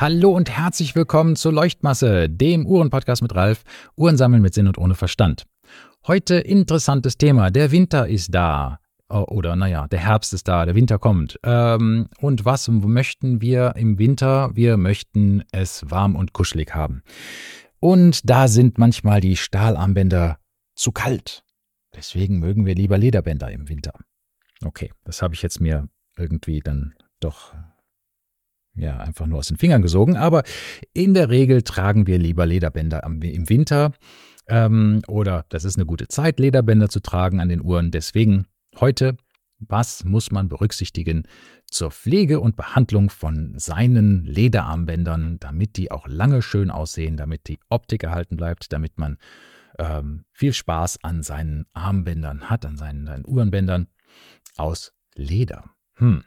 Hallo und herzlich willkommen zur Leuchtmasse, dem Uhrenpodcast mit Ralf, Uhren sammeln mit Sinn und ohne Verstand. Heute interessantes Thema, der Winter ist da. Oh, oder naja, der Herbst ist da, der Winter kommt. Ähm, und was möchten wir im Winter? Wir möchten es warm und kuschelig haben. Und da sind manchmal die Stahlarmbänder zu kalt. Deswegen mögen wir lieber Lederbänder im Winter. Okay, das habe ich jetzt mir irgendwie dann doch ja einfach nur aus den Fingern gesogen. Aber in der Regel tragen wir lieber Lederbänder im Winter. Ähm, oder das ist eine gute Zeit, Lederbänder zu tragen an den Uhren. Deswegen heute, was muss man berücksichtigen zur Pflege und Behandlung von seinen Lederarmbändern, damit die auch lange schön aussehen, damit die Optik erhalten bleibt, damit man ähm, viel Spaß an seinen Armbändern hat, an seinen, seinen Uhrenbändern aus Leder. Hm.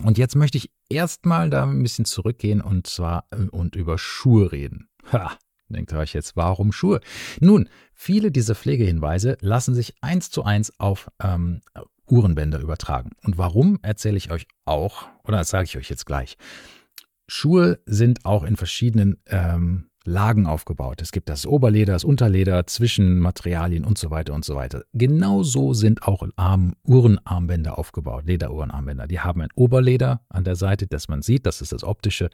Und jetzt möchte ich erstmal da ein bisschen zurückgehen und zwar äh, und über Schuhe reden. Ha, denkt euch jetzt, warum Schuhe? Nun, viele dieser Pflegehinweise lassen sich eins zu eins auf ähm, Uhrenbänder übertragen. Und warum erzähle ich euch auch, oder sage ich euch jetzt gleich. Schuhe sind auch in verschiedenen ähm, Lagen aufgebaut. Es gibt das Oberleder, das Unterleder, Zwischenmaterialien und so weiter und so weiter. Genauso sind auch Arm Uhrenarmbänder aufgebaut, Lederuhrenarmbänder. Die haben ein Oberleder an der Seite, das man sieht, das ist das optische,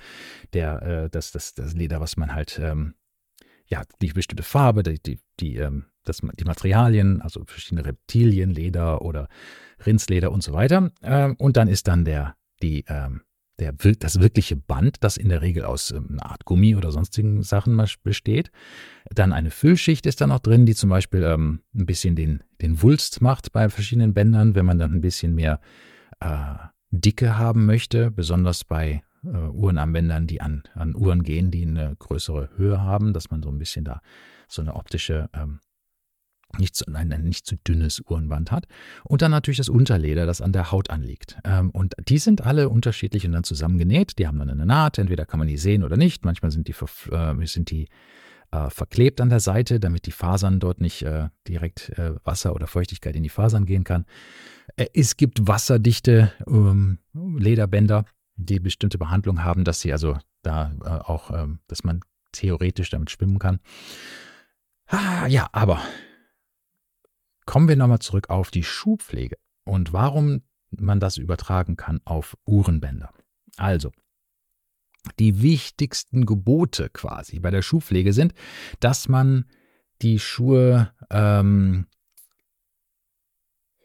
der, äh, das, das, das Leder, was man halt, ähm, ja, die bestimmte Farbe, die, die, die, ähm, das, die Materialien, also verschiedene Reptilien, Leder oder Rindsleder und so weiter. Ähm, und dann ist dann der, die, ähm, der, das wirkliche Band, das in der Regel aus ähm, einer Art Gummi oder sonstigen Sachen besteht. Dann eine Füllschicht ist da noch drin, die zum Beispiel ähm, ein bisschen den, den Wulst macht bei verschiedenen Bändern, wenn man dann ein bisschen mehr äh, Dicke haben möchte, besonders bei äh, Uhrenarmbändern, die an, an Uhren gehen, die eine größere Höhe haben, dass man so ein bisschen da so eine optische ähm, nicht zu, ein, ein nicht zu dünnes Uhrenband hat. Und dann natürlich das Unterleder, das an der Haut anliegt. Ähm, und die sind alle unterschiedlich und dann zusammengenäht. Die haben dann eine Naht, entweder kann man die sehen oder nicht. Manchmal sind die, äh, sind die äh, verklebt an der Seite, damit die Fasern dort nicht äh, direkt äh, Wasser oder Feuchtigkeit in die Fasern gehen kann. Äh, es gibt wasserdichte ähm, Lederbänder, die bestimmte Behandlung haben, dass sie also da äh, auch, ähm, dass man theoretisch damit schwimmen kann. Ah, ja, aber Kommen wir nochmal zurück auf die Schuhpflege und warum man das übertragen kann auf Uhrenbänder. Also, die wichtigsten Gebote quasi bei der Schuhpflege sind, dass man die Schuhe, ähm,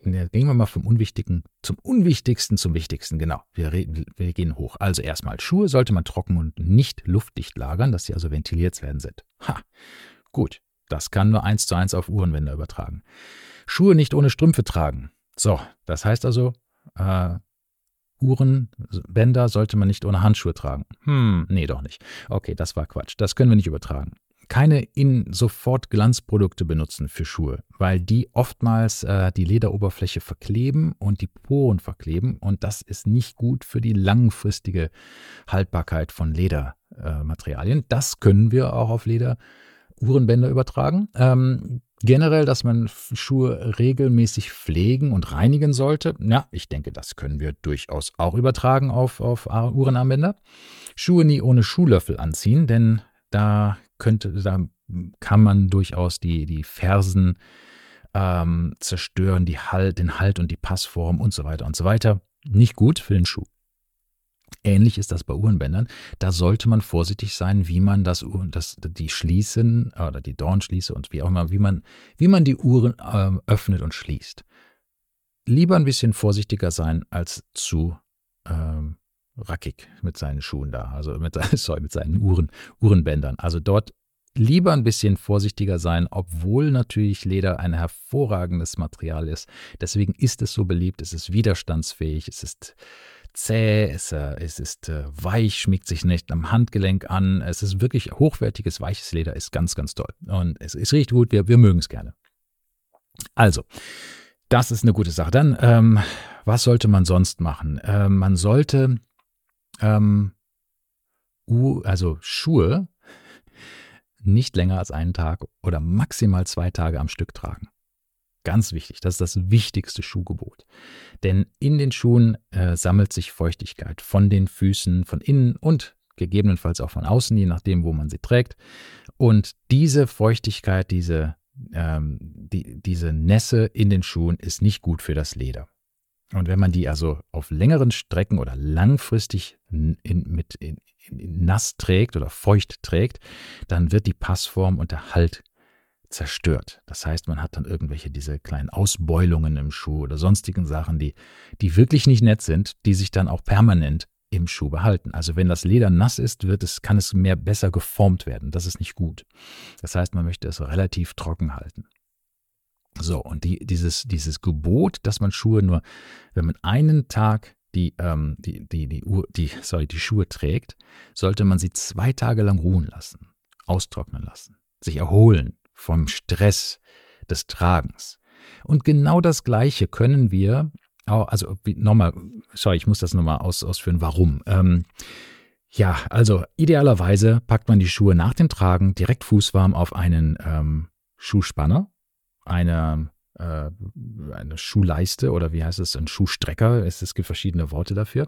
gehen wir mal vom Unwichtigen zum Unwichtigsten zum Wichtigsten, genau. Wir, wir gehen hoch. Also erstmal, Schuhe sollte man trocken und nicht luftdicht lagern, dass sie also ventiliert werden sind. Ha, gut. Das kann nur eins zu eins auf Uhrenbänder übertragen. Schuhe nicht ohne Strümpfe tragen. So, das heißt also, äh, Uhrenbänder sollte man nicht ohne Handschuhe tragen. Hm, nee, doch nicht. Okay, das war Quatsch. Das können wir nicht übertragen. Keine in sofort Glanzprodukte benutzen für Schuhe, weil die oftmals äh, die Lederoberfläche verkleben und die Poren verkleben und das ist nicht gut für die langfristige Haltbarkeit von Ledermaterialien. Äh, das können wir auch auf Leder Uhrenbänder übertragen. Ähm, generell, dass man Schuhe regelmäßig pflegen und reinigen sollte. Ja, ich denke, das können wir durchaus auch übertragen auf, auf Uhrenarmbänder. Schuhe nie ohne Schuhlöffel anziehen, denn da könnte, da kann man durchaus die, die Fersen ähm, zerstören, die halt, den Halt und die Passform und so weiter und so weiter. Nicht gut für den Schuh. Ähnlich ist das bei Uhrenbändern. Da sollte man vorsichtig sein, wie man das, das die Schließen oder die Dornschließe und wie auch immer, wie man, wie man die Uhren äh, öffnet und schließt. Lieber ein bisschen vorsichtiger sein als zu ähm, rackig mit seinen Schuhen da, also mit, sorry, mit seinen Uhren, Uhrenbändern. Also dort lieber ein bisschen vorsichtiger sein, obwohl natürlich Leder ein hervorragendes Material ist. Deswegen ist es so beliebt, es ist widerstandsfähig, es ist zäh, es, äh, es ist äh, weich, schmiegt sich nicht am Handgelenk an. Es ist wirklich hochwertiges, weiches Leder, ist ganz, ganz toll. Und es, es riecht gut, wir, wir mögen es gerne. Also, das ist eine gute Sache. Dann, ähm, was sollte man sonst machen? Ähm, man sollte, ähm, also Schuhe nicht länger als einen Tag oder maximal zwei Tage am Stück tragen. Ganz wichtig, das ist das wichtigste Schuhgebot. Denn in den Schuhen äh, sammelt sich Feuchtigkeit von den Füßen, von innen und gegebenenfalls auch von außen, je nachdem, wo man sie trägt. Und diese Feuchtigkeit, diese, ähm, die, diese Nässe in den Schuhen ist nicht gut für das Leder. Und wenn man die also auf längeren Strecken oder langfristig in, mit in, in nass trägt oder feucht trägt, dann wird die Passform und der Halt zerstört. Das heißt, man hat dann irgendwelche diese kleinen Ausbeulungen im Schuh oder sonstigen Sachen, die, die wirklich nicht nett sind, die sich dann auch permanent im Schuh behalten. Also wenn das Leder nass ist, wird es, kann es mehr besser geformt werden. Das ist nicht gut. Das heißt, man möchte es relativ trocken halten. So, und die, dieses, dieses Gebot, dass man Schuhe nur, wenn man einen Tag die, ähm, die, die, die, Uhr, die, sorry, die Schuhe trägt, sollte man sie zwei Tage lang ruhen lassen, austrocknen lassen, sich erholen vom Stress des Tragens. Und genau das Gleiche können wir, also nochmal, sorry, ich muss das nochmal aus, ausführen, warum. Ähm, ja, also idealerweise packt man die Schuhe nach dem Tragen direkt fußwarm auf einen ähm, Schuhspanner, eine, äh, eine Schuhleiste oder wie heißt es, ein Schuhstrecker. Es, es gibt verschiedene Worte dafür.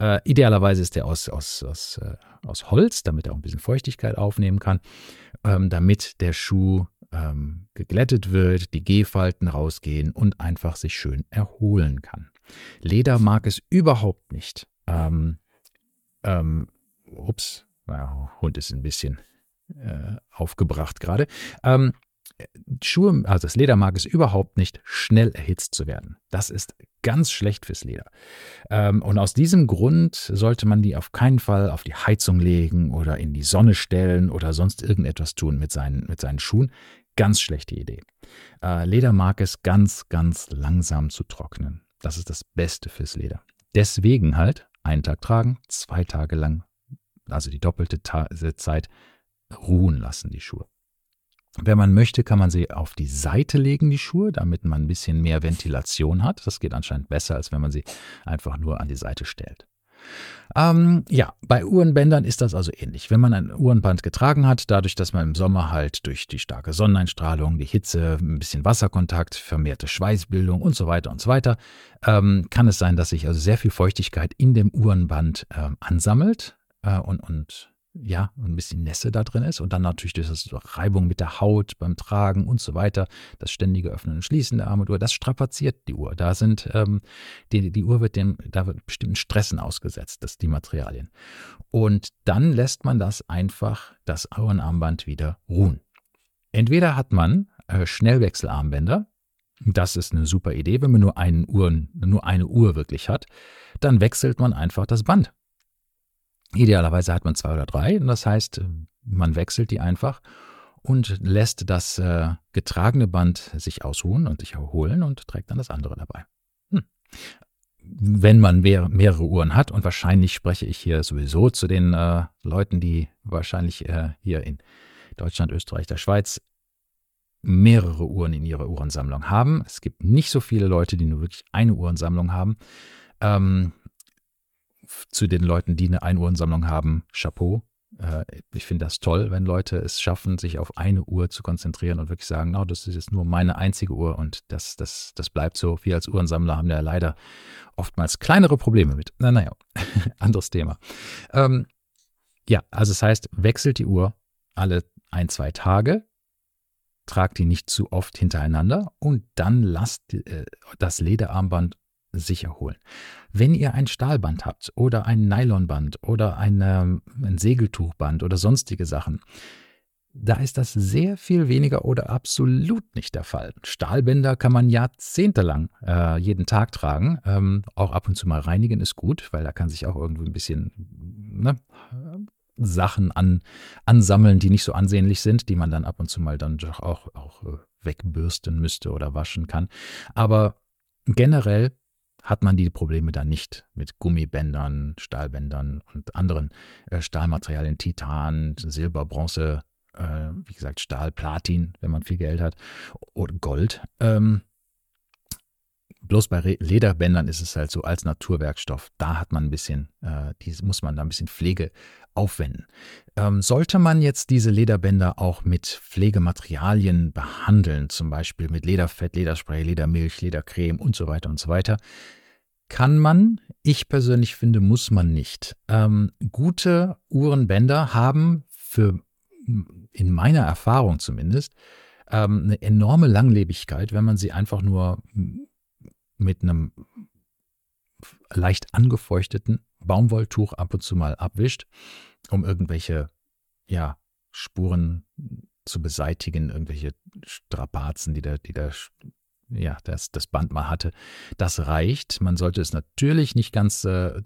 Äh, idealerweise ist der aus, aus, aus, äh, aus Holz, damit er auch ein bisschen Feuchtigkeit aufnehmen kann, ähm, damit der Schuh ähm, geglättet wird, die Gehfalten rausgehen und einfach sich schön erholen kann. Leder mag es überhaupt nicht. Ähm, ähm, ups, der Hund ist ein bisschen äh, aufgebracht gerade. Ähm, Schuhe, also das Leder mag es überhaupt nicht, schnell erhitzt zu werden. Das ist ganz schlecht fürs Leder. Ähm, und aus diesem Grund sollte man die auf keinen Fall auf die Heizung legen oder in die Sonne stellen oder sonst irgendetwas tun mit seinen, mit seinen Schuhen. Ganz schlechte Idee. Äh, Leder mag es ganz, ganz langsam zu trocknen. Das ist das Beste fürs Leder. Deswegen halt einen Tag tragen, zwei Tage lang, also die doppelte Zeit, ruhen lassen, die Schuhe. Wenn man möchte, kann man sie auf die Seite legen, die Schuhe, damit man ein bisschen mehr Ventilation hat. Das geht anscheinend besser, als wenn man sie einfach nur an die Seite stellt. Ähm, ja, bei Uhrenbändern ist das also ähnlich. Wenn man ein Uhrenband getragen hat, dadurch, dass man im Sommer halt durch die starke Sonneneinstrahlung, die Hitze, ein bisschen Wasserkontakt, vermehrte Schweißbildung und so weiter und so weiter, ähm, kann es sein, dass sich also sehr viel Feuchtigkeit in dem Uhrenband ähm, ansammelt äh, und, und ja, ein bisschen Nässe da drin ist und dann natürlich durch das Reibung mit der Haut beim Tragen und so weiter, das ständige Öffnen und Schließen der Armatur, das strapaziert die Uhr. Da sind, ähm, die, die Uhr wird dem, da wird bestimmten Stressen ausgesetzt, das, die Materialien. Und dann lässt man das einfach, das Uhrenarmband wieder ruhen. Entweder hat man äh, Schnellwechselarmbänder, das ist eine super Idee, wenn man nur, einen Uhren, nur eine Uhr wirklich hat, dann wechselt man einfach das Band Idealerweise hat man zwei oder drei und das heißt, man wechselt die einfach und lässt das äh, getragene Band sich ausruhen und sich erholen und trägt dann das andere dabei. Hm. Wenn man mehr, mehrere Uhren hat, und wahrscheinlich spreche ich hier sowieso zu den äh, Leuten, die wahrscheinlich äh, hier in Deutschland, Österreich, der Schweiz mehrere Uhren in ihrer Uhrensammlung haben. Es gibt nicht so viele Leute, die nur wirklich eine Uhrensammlung haben. Ähm, zu den Leuten, die eine Einuhrensammlung haben, Chapeau. Äh, ich finde das toll, wenn Leute es schaffen, sich auf eine Uhr zu konzentrieren und wirklich sagen, no, das ist jetzt nur meine einzige Uhr und das, das, das bleibt so. Wir als Uhrensammler haben ja leider oftmals kleinere Probleme mit. Na, naja, anderes Thema. Ähm, ja, also es heißt, wechselt die Uhr alle ein, zwei Tage, tragt die nicht zu oft hintereinander und dann lasst äh, das Lederarmband sich erholen. Wenn ihr ein Stahlband habt oder ein Nylonband oder eine, ein Segeltuchband oder sonstige Sachen, da ist das sehr viel weniger oder absolut nicht der Fall. Stahlbänder kann man jahrzehntelang äh, jeden Tag tragen. Ähm, auch ab und zu mal reinigen ist gut, weil da kann sich auch irgendwie ein bisschen ne, Sachen an, ansammeln, die nicht so ansehnlich sind, die man dann ab und zu mal dann doch auch, auch äh, wegbürsten müsste oder waschen kann. Aber generell hat man die Probleme dann nicht mit Gummibändern, Stahlbändern und anderen äh, Stahlmaterialien, Titan, Silber, Bronze, äh, wie gesagt Stahl, Platin, wenn man viel Geld hat, oder Gold. Ähm, bloß bei Lederbändern ist es halt so als Naturwerkstoff, da hat man ein bisschen, äh, die muss man da ein bisschen Pflege aufwenden. Ähm, sollte man jetzt diese Lederbänder auch mit Pflegematerialien behandeln, zum Beispiel mit Lederfett, Lederspray, Ledermilch, Ledercreme und so weiter und so weiter, kann man. Ich persönlich finde, muss man nicht. Ähm, gute Uhrenbänder haben für, in meiner Erfahrung zumindest, ähm, eine enorme Langlebigkeit, wenn man sie einfach nur mit einem leicht angefeuchteten Baumwolltuch ab und zu mal abwischt, um irgendwelche ja, Spuren zu beseitigen, irgendwelche Strapazen, die da, die da ja, das, das Band mal hatte. Das reicht. Man sollte es natürlich nicht ganz äh,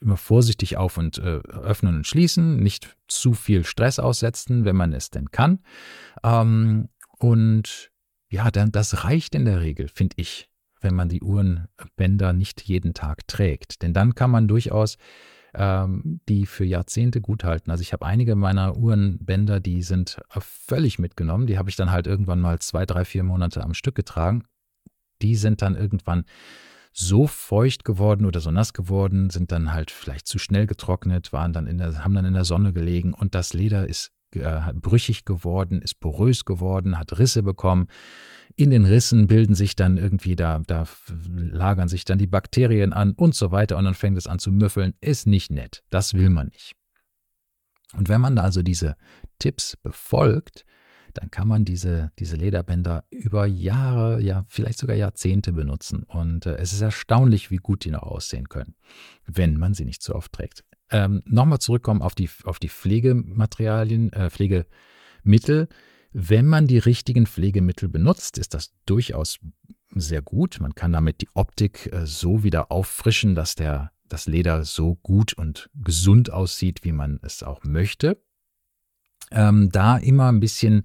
immer vorsichtig auf und äh, öffnen und schließen, nicht zu viel Stress aussetzen, wenn man es denn kann. Ähm, und ja, dann, das reicht in der Regel, finde ich, wenn man die Uhrenbänder nicht jeden Tag trägt. Denn dann kann man durchaus ähm, die für Jahrzehnte gut halten. Also ich habe einige meiner Uhrenbänder, die sind völlig mitgenommen. Die habe ich dann halt irgendwann mal zwei, drei, vier Monate am Stück getragen. Die sind dann irgendwann so feucht geworden oder so nass geworden, sind dann halt vielleicht zu schnell getrocknet, waren dann in der, haben dann in der Sonne gelegen und das Leder ist äh, brüchig geworden, ist porös geworden, hat Risse bekommen. In den Rissen bilden sich dann irgendwie, da, da lagern sich dann die Bakterien an und so weiter und dann fängt es an zu müffeln. Ist nicht nett. Das will man nicht. Und wenn man also diese Tipps befolgt, dann kann man diese, diese Lederbänder über Jahre, ja, vielleicht sogar Jahrzehnte benutzen. Und äh, es ist erstaunlich, wie gut die noch aussehen können, wenn man sie nicht zu oft trägt. Ähm, Nochmal zurückkommen auf die, auf die Pflegematerialien, äh, Pflegemittel. Wenn man die richtigen Pflegemittel benutzt, ist das durchaus sehr gut. Man kann damit die Optik äh, so wieder auffrischen, dass der, das Leder so gut und gesund aussieht, wie man es auch möchte ähm, da immer ein bisschen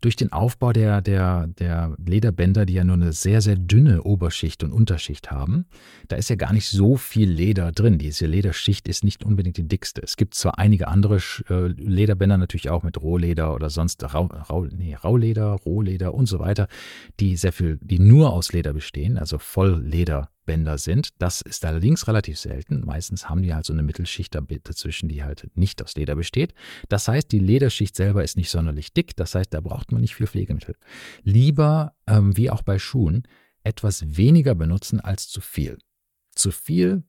durch den Aufbau der, der, der Lederbänder, die ja nur eine sehr, sehr dünne Oberschicht und Unterschicht haben, da ist ja gar nicht so viel Leder drin. Diese Lederschicht ist nicht unbedingt die dickste. Es gibt zwar einige andere äh, Lederbänder natürlich auch mit Rohleder oder sonst Rau, Rau, nee, Rauleder, Rohleder und so weiter, die sehr viel, die nur aus Leder bestehen, also Vollleder Bänder sind. Das ist allerdings relativ selten. Meistens haben die halt so eine Mittelschicht dazwischen, die halt nicht aus Leder besteht. Das heißt, die Lederschicht selber ist nicht sonderlich dick. Das heißt, da braucht man nicht viel Pflegemittel. Lieber, ähm, wie auch bei Schuhen, etwas weniger benutzen als zu viel. Zu viel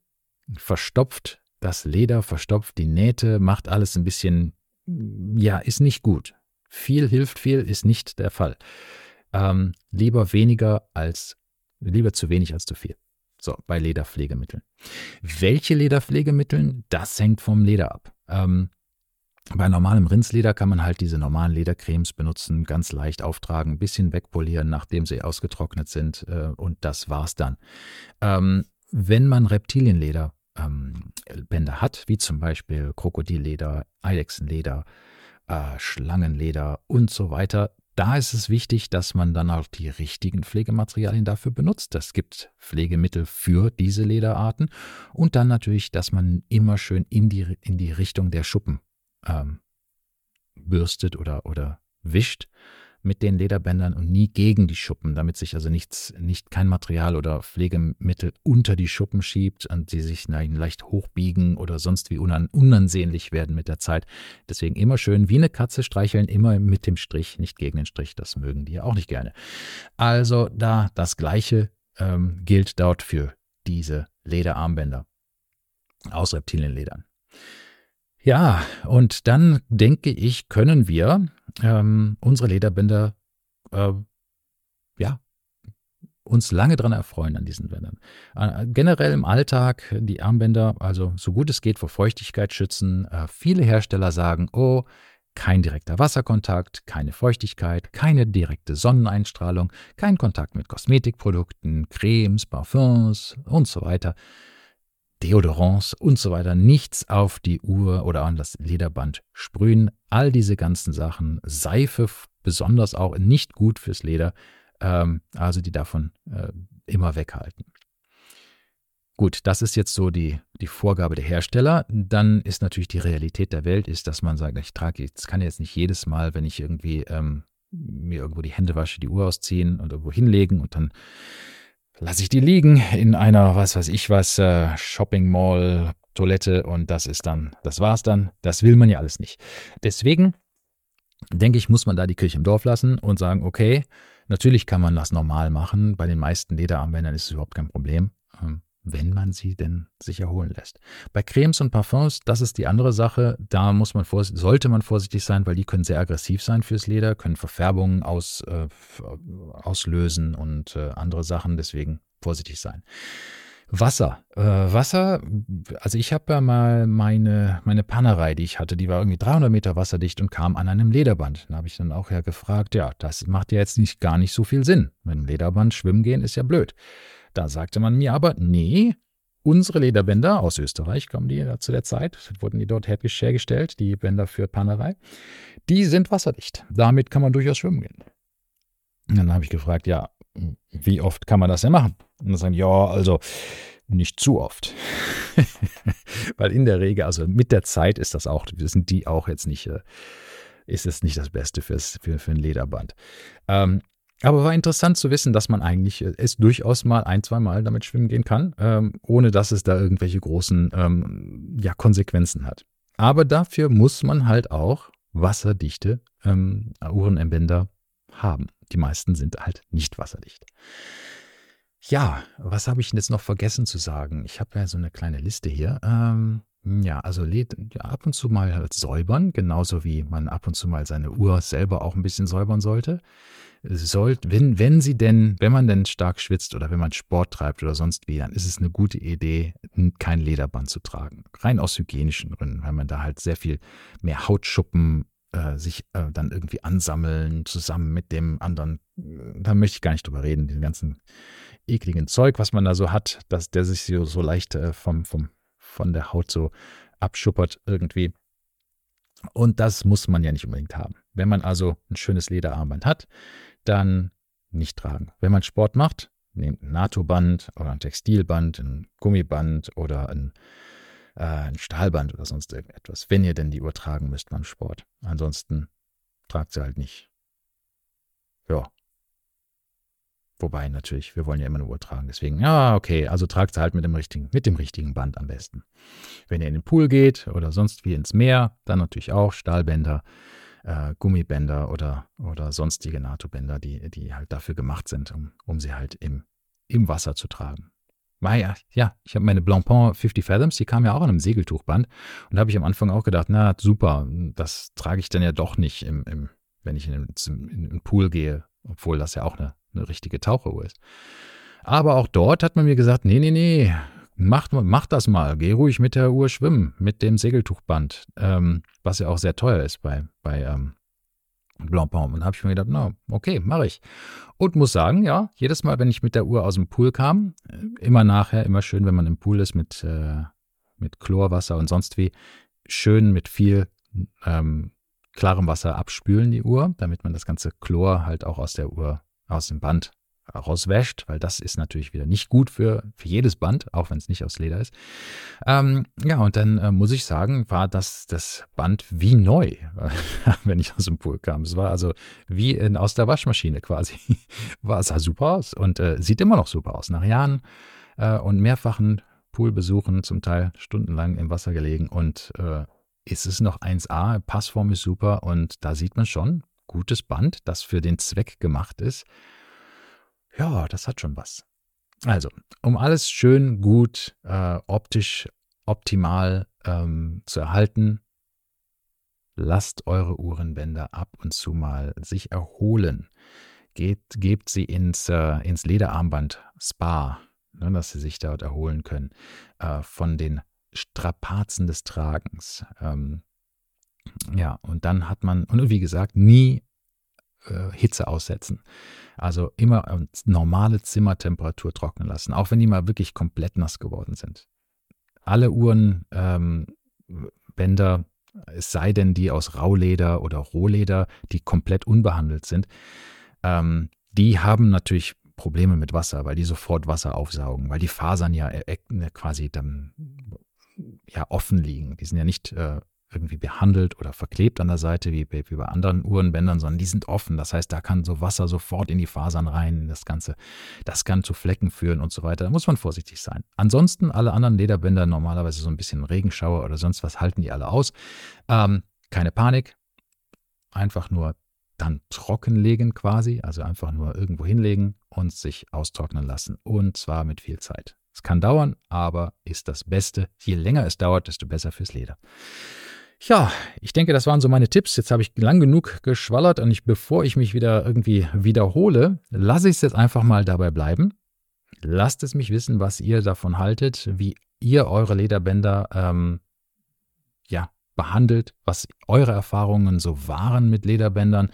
verstopft das Leder, verstopft die Nähte, macht alles ein bisschen, ja, ist nicht gut. Viel hilft viel, ist nicht der Fall. Ähm, lieber weniger als, lieber zu wenig als zu viel. So, bei Lederpflegemitteln. Welche Lederpflegemitteln? Das hängt vom Leder ab. Ähm, bei normalem Rindsleder kann man halt diese normalen Ledercremes benutzen, ganz leicht auftragen, ein bisschen wegpolieren, nachdem sie ausgetrocknet sind äh, und das war's dann. Ähm, wenn man Reptilienleder ähm, hat, wie zum Beispiel Krokodilleder, Eidechsenleder, äh, Schlangenleder und so weiter, da ist es wichtig, dass man dann auch die richtigen Pflegematerialien dafür benutzt. Es gibt Pflegemittel für diese Lederarten und dann natürlich, dass man immer schön in die, in die Richtung der Schuppen ähm, bürstet oder, oder wischt mit den Lederbändern und nie gegen die Schuppen, damit sich also nichts, nicht kein Material oder Pflegemittel unter die Schuppen schiebt und sie sich leicht hochbiegen oder sonst wie unan, unansehnlich werden mit der Zeit. Deswegen immer schön wie eine Katze streicheln, immer mit dem Strich, nicht gegen den Strich. Das mögen die ja auch nicht gerne. Also da das Gleiche ähm, gilt dort für diese Lederarmbänder aus Reptilienledern. Ja, und dann denke ich, können wir ähm, unsere Lederbänder äh, ja uns lange dran erfreuen an diesen Bändern. Äh, generell im Alltag die Armbänder, also so gut es geht vor Feuchtigkeit schützen. Äh, viele Hersteller sagen, oh, kein direkter Wasserkontakt, keine Feuchtigkeit, keine direkte Sonneneinstrahlung, kein Kontakt mit Kosmetikprodukten, Cremes, Parfums und so weiter. Deodorants und so weiter nichts auf die Uhr oder an das Lederband sprühen. All diese ganzen Sachen, Seife besonders auch nicht gut fürs Leder, ähm, also die davon äh, immer weghalten. Gut, das ist jetzt so die, die Vorgabe der Hersteller. Dann ist natürlich die Realität der Welt, ist, dass man sagt, ich trage, das kann jetzt nicht jedes Mal, wenn ich irgendwie ähm, mir irgendwo die Hände wasche, die Uhr ausziehen und irgendwo hinlegen und dann lasse ich die liegen in einer, was weiß ich was, äh, Shopping Mall, Toilette und das ist dann, das war's dann. Das will man ja alles nicht. Deswegen denke ich, muss man da die Kirche im Dorf lassen und sagen, okay, natürlich kann man das normal machen. Bei den meisten Lederarmbändern ist es überhaupt kein Problem. Wenn man sie denn sich erholen lässt. Bei Cremes und Parfums, das ist die andere Sache. Da muss man sollte man vorsichtig sein, weil die können sehr aggressiv sein fürs Leder, können Verfärbungen aus, äh, auslösen und äh, andere Sachen. Deswegen vorsichtig sein. Wasser. Äh, Wasser, also ich habe ja mal meine, meine Pannerei, die ich hatte, die war irgendwie 300 Meter wasserdicht und kam an einem Lederband. Da habe ich dann auch ja gefragt, ja, das macht ja jetzt nicht, gar nicht so viel Sinn. Mit einem Lederband schwimmen gehen ist ja blöd. Da sagte man mir aber, nee, unsere Lederbänder aus Österreich kommen die zu der Zeit, wurden die dort hergestellt, die Bänder für Pannerei, die sind wasserdicht. Damit kann man durchaus schwimmen gehen. Und dann habe ich gefragt, ja, wie oft kann man das denn machen? Und dann sagen, ja, also nicht zu oft. Weil in der Regel, also mit der Zeit ist das auch, sind die auch jetzt nicht, äh, ist es nicht das Beste fürs, für, für ein Lederband. Ähm, aber war interessant zu wissen, dass man eigentlich äh, es durchaus mal ein, zwei Mal damit schwimmen gehen kann, ähm, ohne dass es da irgendwelche großen ähm, ja, Konsequenzen hat. Aber dafür muss man halt auch wasserdichte ähm, Uhrenentbänder haben. Die meisten sind halt nicht wasserdicht. Ja, was habe ich jetzt noch vergessen zu sagen? Ich habe ja so eine kleine Liste hier. Ähm, ja, also lädt ja, ab und zu mal halt säubern, genauso wie man ab und zu mal seine Uhr selber auch ein bisschen säubern sollte sollt, wenn, wenn sie denn, wenn man denn stark schwitzt oder wenn man Sport treibt oder sonst wie, dann ist es eine gute Idee, kein Lederband zu tragen. Rein aus hygienischen Gründen, weil man da halt sehr viel mehr Hautschuppen äh, sich äh, dann irgendwie ansammeln, zusammen mit dem anderen. Da möchte ich gar nicht drüber reden, den ganzen ekligen Zeug, was man da so hat, dass der sich so, so leicht äh, vom, vom, von der Haut so abschuppert irgendwie. Und das muss man ja nicht unbedingt haben. Wenn man also ein schönes Lederarmband hat, dann nicht tragen. Wenn man Sport macht, nehmt ein NATO-Band oder ein Textilband, ein Gummiband oder ein, äh, ein Stahlband oder sonst irgendetwas, wenn ihr denn die Uhr tragen müsst beim Sport. Ansonsten tragt sie halt nicht. Ja. Wobei natürlich, wir wollen ja immer eine Uhr tragen. Deswegen, ja, okay, also tragt sie halt mit dem richtigen, mit dem richtigen Band am besten. Wenn ihr in den Pool geht oder sonst wie ins Meer, dann natürlich auch Stahlbänder äh, Gummibänder oder, oder sonstige NATO-Bänder, die, die halt dafür gemacht sind, um, um sie halt im, im Wasser zu tragen. War ja, ja, ich habe meine Blancpain 50 Fathoms, die kam ja auch an einem Segeltuchband. Und da habe ich am Anfang auch gedacht, na super, das trage ich dann ja doch nicht, im, im, wenn ich in den, in den Pool gehe, obwohl das ja auch eine, eine richtige Taucheruhr ist. Aber auch dort hat man mir gesagt, nee, nee, nee, mach, mach das mal, geh ruhig mit der Uhr schwimmen, mit dem Segeltuchband, ähm, was ja auch sehr teuer ist bei, bei ähm, Blancpain. Und da habe ich mir gedacht, na, okay, mache ich. Und muss sagen, ja, jedes Mal, wenn ich mit der Uhr aus dem Pool kam, äh, immer nachher, immer schön, wenn man im Pool ist mit, äh, mit Chlorwasser und sonst wie, schön mit viel ähm, klarem Wasser abspülen die Uhr, damit man das ganze Chlor halt auch aus der Uhr, aus dem Band rauswäscht, weil das ist natürlich wieder nicht gut für, für jedes Band, auch wenn es nicht aus Leder ist. Ähm, ja, und dann äh, muss ich sagen, war das, das Band wie neu, wenn ich aus dem Pool kam. Es war also wie in, aus der Waschmaschine quasi. war, sah super aus und äh, sieht immer noch super aus. Nach Jahren äh, und mehrfachen Poolbesuchen, zum Teil stundenlang im Wasser gelegen und äh, ist es noch 1A, Passform ist super und da sieht man schon, gutes Band, das für den Zweck gemacht ist ja, das hat schon was. Also, um alles schön gut äh, optisch optimal ähm, zu erhalten, lasst eure Uhrenbänder ab und zu mal sich erholen. Geht, gebt sie ins, äh, ins Lederarmband Spa, ne, dass sie sich dort erholen können äh, von den Strapazen des Tragens. Ähm, ja, und dann hat man, und wie gesagt, nie äh, Hitze aussetzen. Also immer normale Zimmertemperatur trocknen lassen, auch wenn die mal wirklich komplett nass geworden sind. Alle Uhren, ähm, Bänder, es sei denn die aus Rauleder oder Rohleder, die komplett unbehandelt sind, ähm, die haben natürlich Probleme mit Wasser, weil die sofort Wasser aufsaugen, weil die Fasern ja äh, äh quasi dann ja offen liegen. Die sind ja nicht äh, irgendwie behandelt oder verklebt an der Seite, wie, wie bei anderen Uhrenbändern, sondern die sind offen. Das heißt, da kann so Wasser sofort in die Fasern rein, das Ganze. Das kann zu Flecken führen und so weiter. Da muss man vorsichtig sein. Ansonsten, alle anderen Lederbänder, normalerweise so ein bisschen Regenschauer oder sonst was, halten die alle aus. Ähm, keine Panik. Einfach nur dann trockenlegen quasi, also einfach nur irgendwo hinlegen und sich austrocknen lassen. Und zwar mit viel Zeit. Es kann dauern, aber ist das Beste. Je länger es dauert, desto besser fürs Leder. Ja, ich denke, das waren so meine Tipps. Jetzt habe ich lang genug geschwallert und ich, bevor ich mich wieder irgendwie wiederhole, lasse ich es jetzt einfach mal dabei bleiben. Lasst es mich wissen, was ihr davon haltet, wie ihr eure Lederbänder ähm, ja, behandelt, was eure Erfahrungen so waren mit Lederbändern.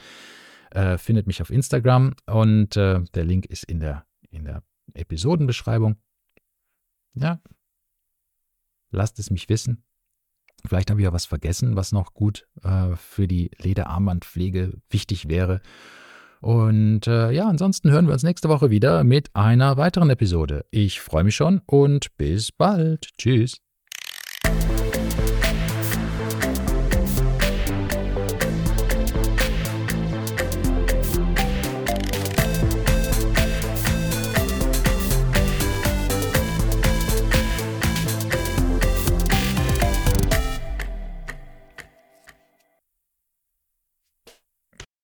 Äh, findet mich auf Instagram und äh, der Link ist in der, in der Episodenbeschreibung. Ja, lasst es mich wissen. Vielleicht habe ich ja was vergessen, was noch gut äh, für die Lederarmbandpflege wichtig wäre. Und äh, ja, ansonsten hören wir uns nächste Woche wieder mit einer weiteren Episode. Ich freue mich schon und bis bald. Tschüss.